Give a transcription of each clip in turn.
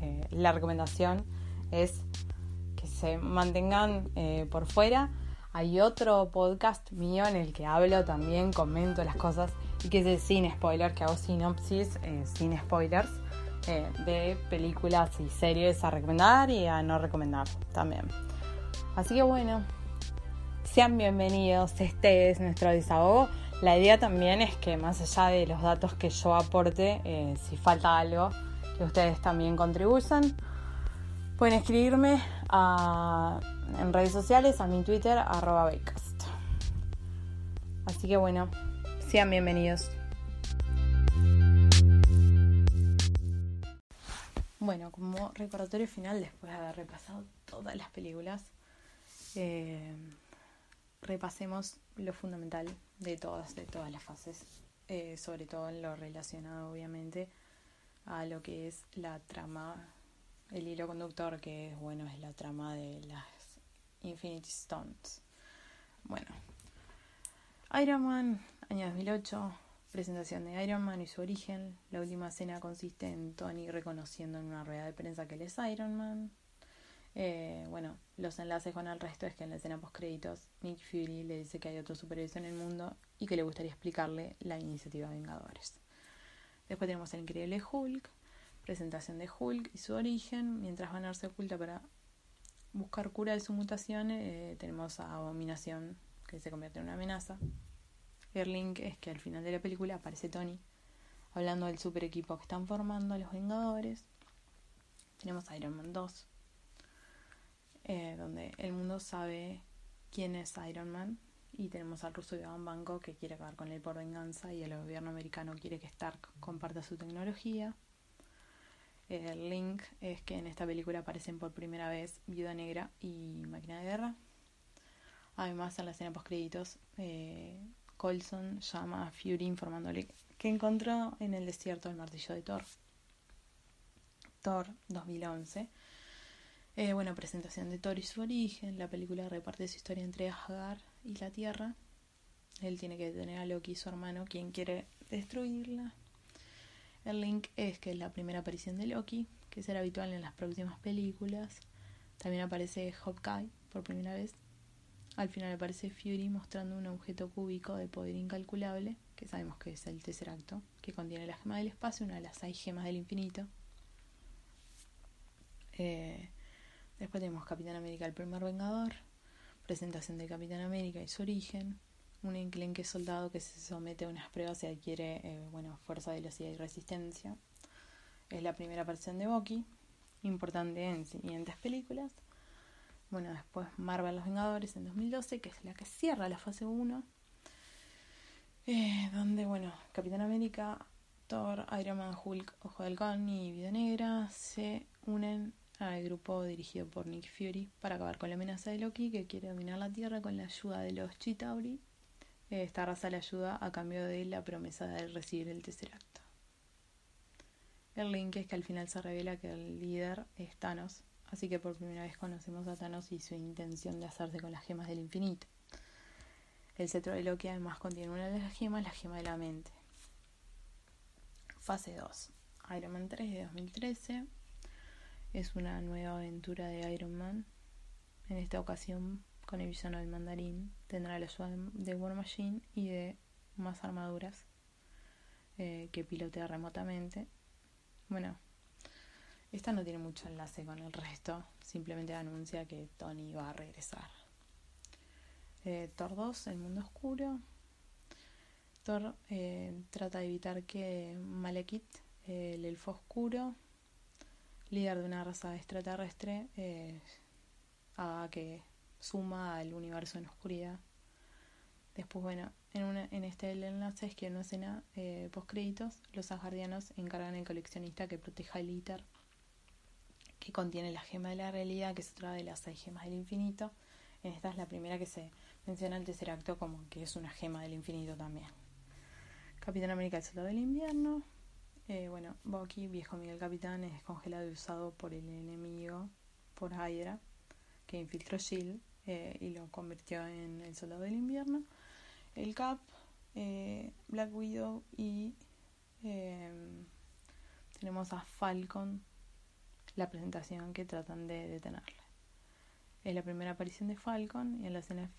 eh, la recomendación es que se mantengan eh, por fuera. Hay otro podcast mío en el que hablo también, comento las cosas y que es de sin spoilers, que hago sinopsis eh, sin spoilers de películas y series a recomendar y a no recomendar también. Así que bueno, sean bienvenidos, este es nuestro desahogo. La idea también es que más allá de los datos que yo aporte, si falta algo, que ustedes también contribuyan. Pueden escribirme en redes sociales, a mi Twitter, arroba Baycast. Así que bueno, sean bienvenidos. Bueno, como recordatorio final, después de haber repasado todas las películas, eh, repasemos lo fundamental de todas, de todas las fases, eh, sobre todo en lo relacionado obviamente a lo que es la trama, el hilo conductor que es bueno es la trama de las Infinity Stones. Bueno, Iron Man, año 2008, presentación de Iron Man y su origen. La última escena consiste en Tony reconociendo en una rueda de prensa que él es Iron Man. Eh, bueno, los enlaces con el resto es que en la escena post créditos Nick Fury le dice que hay otro superhéroe en el mundo y que le gustaría explicarle la iniciativa Vengadores. Después tenemos el increíble Hulk, presentación de Hulk y su origen, mientras Banner se oculta para buscar cura de su mutación, eh, tenemos a Abominación, que se convierte en una amenaza. El link es que al final de la película aparece Tony hablando del super equipo que están formando los Vengadores. Tenemos a Iron Man 2, eh, donde el mundo sabe quién es Iron Man y tenemos al ruso Iván Banco que quiere acabar con él por venganza y el gobierno americano quiere que Stark comparta su tecnología. El link es que en esta película aparecen por primera vez Viuda Negra y Máquina de Guerra. Además, en la escena post créditos, eh, Colson llama a Fury informándole que encontró en el desierto el martillo de Thor. Thor 2011 eh, bueno, presentación de Thor y su origen. La película reparte su historia entre Asgard y la Tierra. Él tiene que detener a Loki, su hermano, quien quiere destruirla. El link es que es la primera aparición de Loki, que será habitual en las próximas películas. También aparece Hawkeye por primera vez. Al final aparece Fury mostrando un objeto cúbico de poder incalculable, que sabemos que es el Tesseracto, que contiene la gema del espacio, una de las seis gemas del infinito. Eh, Después tenemos Capitán América, el primer Vengador, presentación de Capitán América y su origen, un enclenque soldado que se somete a unas pruebas y adquiere eh, bueno, fuerza, velocidad y resistencia. Es la primera aparición de Bucky, importante en siguientes películas. Bueno, después Marvel Los Vengadores en 2012, que es la que cierra la fase 1. Eh, donde, bueno, Capitán América, Thor, Iron Man, Hulk, Ojo del Halcón y Vida Negra se unen al grupo dirigido por Nick Fury para acabar con la amenaza de Loki que quiere dominar la Tierra con la ayuda de los Chitauri. Esta raza le ayuda a cambio de la promesa de recibir el tercer acto. El link es que al final se revela que el líder es Thanos, así que por primera vez conocemos a Thanos y su intención de hacerse con las gemas del infinito. El cetro de Loki además contiene una de las gemas, la gema de la mente. Fase 2. Iron Man 3 de 2013 es una nueva aventura de Iron Man. En esta ocasión, con el villano del mandarín, tendrá la ayuda de War Machine y de más armaduras eh, que pilotea remotamente. Bueno, esta no tiene mucho enlace con el resto, simplemente anuncia que Tony va a regresar. Eh, Thor 2, El Mundo Oscuro. Thor eh, trata de evitar que Malekith, el elfo oscuro, líder de una raza extraterrestre, eh, haga que suma al universo en oscuridad. Después, bueno, en, una, en este enlace es que en una escena eh, post créditos, los asgardianos encargan al coleccionista que proteja el ITER, que contiene la gema de la realidad, que es otra de las seis gemas del infinito. En esta es la primera que se menciona el tercer acto como que es una gema del infinito también. Capitán América, el soldado del invierno. Eh, bueno, Bucky, viejo Miguel Capitán, es descongelado y usado por el enemigo, por Hydra, que infiltró Shield eh, y lo convirtió en el soldado del invierno. El Cap, eh, Black Widow y tenemos a Falcon, la presentación que tratan de detenerle. Es la primera aparición de Falcon y en la escena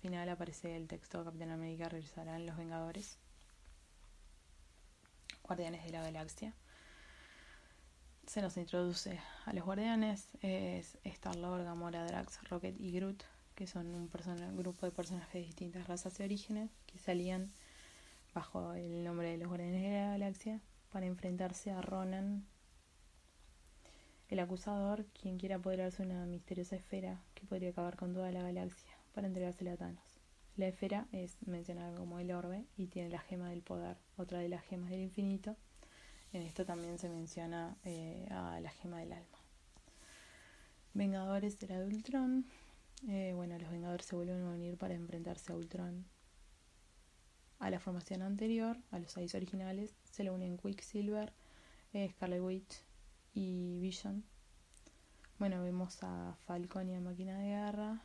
final aparece el texto Capitán América regresará en Los Vengadores. Guardianes de la Galaxia. Se nos introduce a los guardianes, es Star-Lord, Gamora, Drax, Rocket y Groot, que son un grupo de personajes de distintas razas y orígenes que salían bajo el nombre de los Guardianes de la Galaxia para enfrentarse a Ronan, el acusador, quien quiere apoderarse de una misteriosa esfera que podría acabar con toda la galaxia para entregársela a Thanos. La esfera es mencionada como el orbe y tiene la gema del poder, otra de las gemas del infinito. En esto también se menciona eh, a la gema del alma. Vengadores era de Ultron. Eh, bueno, los Vengadores se vuelven a unir para enfrentarse a Ultron. A la formación anterior, a los seis originales, se le unen Quicksilver, eh, Scarlet Witch y Vision. Bueno, vemos a Falcon y a Máquina de Guerra,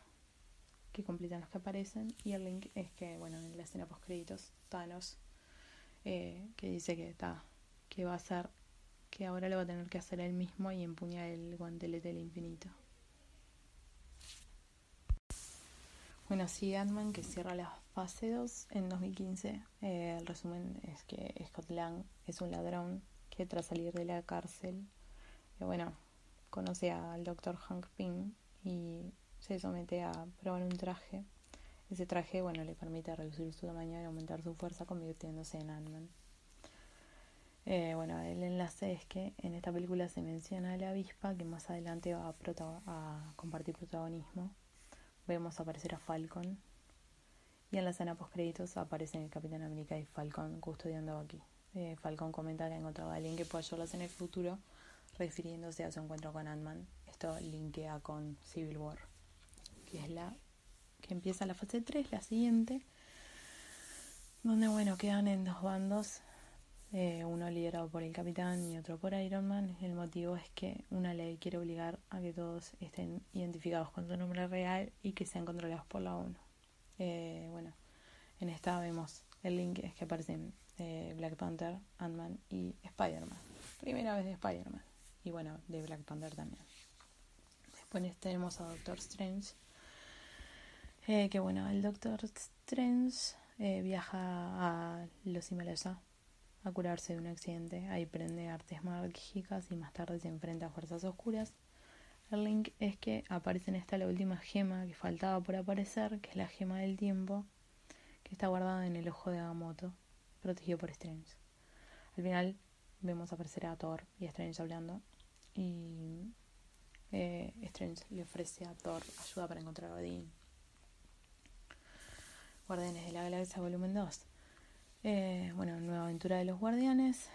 que completan los que aparecen. Y el link es que, bueno, en la escena post créditos, Thanos, eh, que dice que está, que va a ser, que ahora lo va a tener que hacer él mismo y empuñar el guantelete del infinito. Bueno, sí, Ant-Man que cierra la fase 2 en 2015. Eh, el resumen es que Scott Lang es un ladrón que tras salir de la cárcel, eh, bueno, conoce al doctor Hank Pym y se somete a probar un traje. Ese traje, bueno, le permite reducir su tamaño y aumentar su fuerza convirtiéndose en Ant-Man. Eh, bueno, el enlace es que en esta película se menciona a la avispa que más adelante va a, compartir protagonismo. Vemos aparecer a Falcon. Y en la escena post créditos aparecen el Capitán América y Falcon custodiando aquí. Eh, Falcon comenta que ha encontrado a alguien que pueda ayudarlas en el futuro, refiriéndose a su encuentro con Ant-Man. Esto linkea con Civil War que es la que empieza la fase 3, la siguiente, donde bueno, quedan en dos bandos, eh, uno liderado por el capitán y otro por Iron Man. El motivo es que una ley quiere obligar a que todos estén identificados con su nombre real y que sean controlados por la ONU. Eh, bueno, en esta vemos el link que aparecen eh, Black Panther, Ant-Man y Spider-Man. Primera vez de Spider-Man. Y bueno, de Black Panther también. Después tenemos a Doctor Strange, eh, que bueno, el Doctor Strange eh, viaja a los Himalayas a curarse de un accidente. Ahí prende artes mágicas y más tarde se enfrenta a fuerzas oscuras. El link es que aparece en esta la última gema que faltaba por aparecer, que es la gema del tiempo, que está guardada en el ojo de Agamotto, protegido por Strange. Al final vemos aparecer a Thor y a Strange hablando y eh, Strange le ofrece a Thor ayuda para encontrar a Odin Guardianes de la Galaxia Volumen 2. Eh, bueno, nueva aventura de los Guardianes,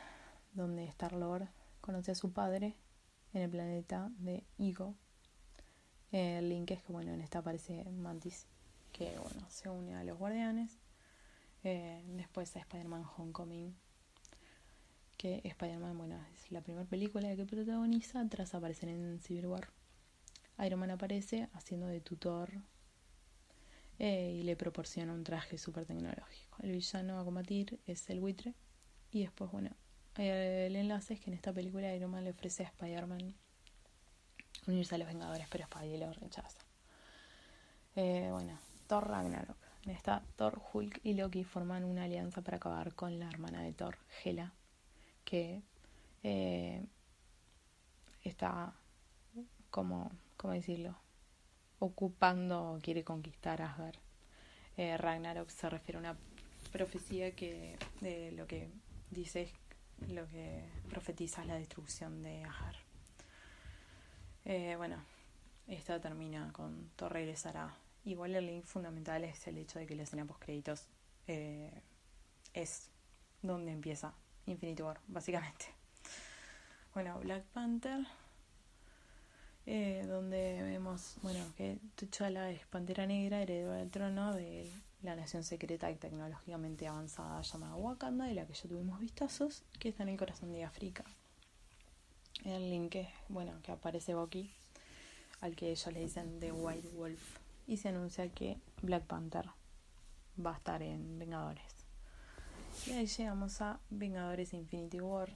donde Star-Lord conoce a su padre en el planeta de. Eh, el link es que, bueno, en esta aparece Mantis, que, bueno, se une a los Guardianes. Eh, después a Spider-Man Homecoming, que Spider-Man, bueno, es la primera película que protagoniza tras aparecer en Civil War. Iron Man aparece haciendo de tutor eh, y le proporciona un traje súper tecnológico. El villano a combatir es el buitre y después, bueno, el enlace es que en esta película Iron Man le ofrece a Spider-Man unirse a los Vengadores, pero Spider lo rechaza. Eh, bueno, Thor Ragnarok. En esta, Thor, Hulk y Loki forman una alianza para acabar con la hermana de Thor, Hela, que eh, está como, ¿cómo decirlo? Ocupando quiere conquistar Asgard. Eh, Ragnarok se refiere a una profecía que de lo que dice lo que profetiza la destrucción de Asgard. Eh, bueno, esta termina con Thor regresará. Igual el link fundamental es el hecho de que la escena post créditos eh, es donde empieza Infinity War, básicamente. Bueno, Black Panther eh, donde vemos, bueno, que T'Challa es Pantera Negra, heredero del trono de la nación secreta y tecnológicamente avanzada llamada Wakanda, de la que ya tuvimos vistazos, que está en el corazón de África. El link que, bueno, que aparece Bucky, al que ellos le dicen The White Wolf, y se anuncia que Black Panther va a estar en Vengadores. Y ahí llegamos a Vengadores Infinity War,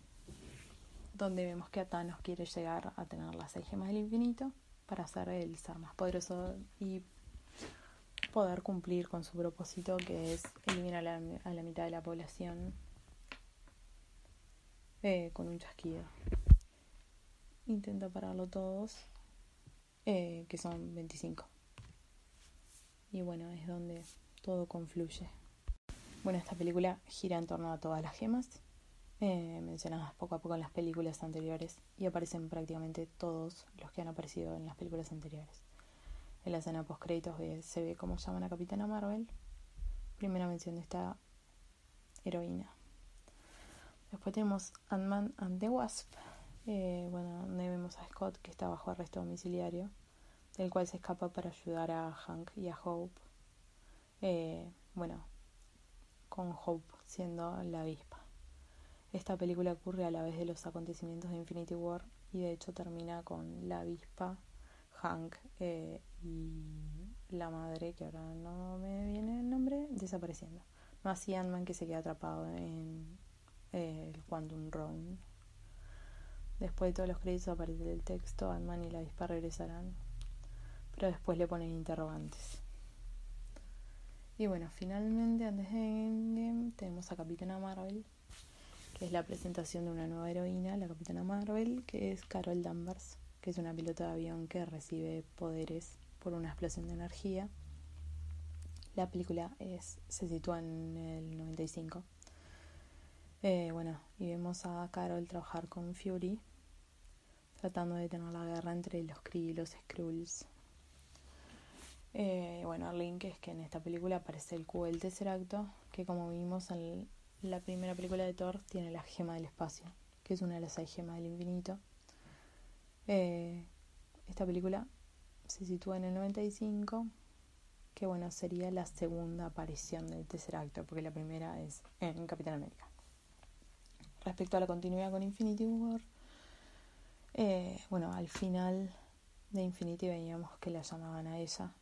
donde vemos que Thanos quiere llegar a tener las seis gemas del infinito para ser el ser más poderoso y poder cumplir con su propósito que es eliminar a la, mitad de la población eh, con un chasquido. Intenta pararlo todos, eh, que son 25. Y bueno, es donde todo confluye. Bueno, esta película gira en torno a todas las gemas eh, mencionadas poco a poco en las películas anteriores y aparecen prácticamente todos los que han aparecido en las películas anteriores. En la escena post créditos se ve cómo llaman a Capitana Marvel, primera mención de esta heroína. Después tenemos Ant-Man and the Wasp, eh, bueno, donde vemos a Scott que está bajo arresto domiciliario, del cual se escapa para ayudar a Hank y a Hope. Eh, bueno, con Hope siendo la avispa. Esta película ocurre a la vez de los acontecimientos de Infinity War y de hecho termina con la avispa, Hank eh, y la madre, que ahora no me viene el nombre, desapareciendo. No así Ant-Man que se queda atrapado en eh, el Quantum Realm. Después de todos los créditos aparece el texto, Ant-Man y la avispa regresarán. Pero después le ponen interrogantes. Y bueno, finalmente antes de Endgame tenemos a Capitana Marvel que es la presentación de una nueva heroína, la Capitana Marvel, que es Carol Danvers, que es una pilota de avión que recibe poderes por una explosión de energía. La película es, se sitúa en el 95. Eh, bueno, y vemos a Carol trabajar con Fury, tratando de tener la guerra entre los Kree y los Skrulls. Eh, bueno, el link es que en esta película aparece el cubo del acto que como vimos en la primera película de Thor tiene la gema del espacio, que es una de las seis gemas del infinito. Eh, esta película se sitúa en el 95, que bueno, sería la segunda aparición del tercer acto, porque la primera es en Capitán América. Respecto a la continuidad con Infinity War, eh, bueno, al final de Infinity veíamos que la llamaban a ella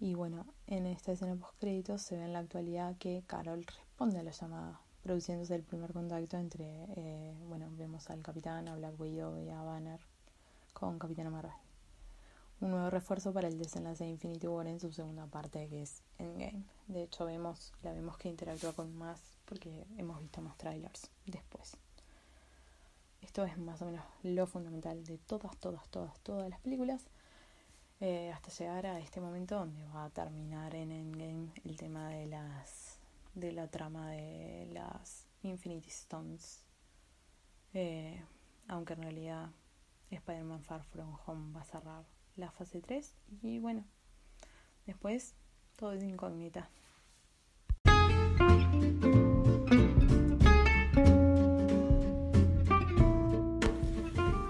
y bueno, en esta escena post créditos se ve en la actualidad que Carol responde a la llamada, produciéndose el primer contacto entre, eh, bueno, vemos al capitán, a Black Widow y a Banner con Capitana Marvel. Un nuevo refuerzo para el desenlace de Infinity War en su segunda parte, que es Endgame. De hecho, vemos, la vemos que interactúa con más porque hemos visto más trailers después. Esto es más o menos lo fundamental de todas, todas, todas, todas las películas. Eh, hasta llegar a este momento donde va a terminar en Endgame el tema de las de la trama de las Infinity Stones. Eh, aunque en realidad Spider-Man Far From Home va a cerrar la fase 3 y bueno después todo es incógnita.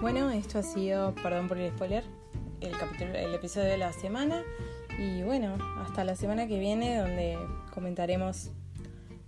Bueno esto ha sido perdón por el spoiler el, capítulo, el episodio de la semana. Y bueno, hasta la semana que viene donde comentaremos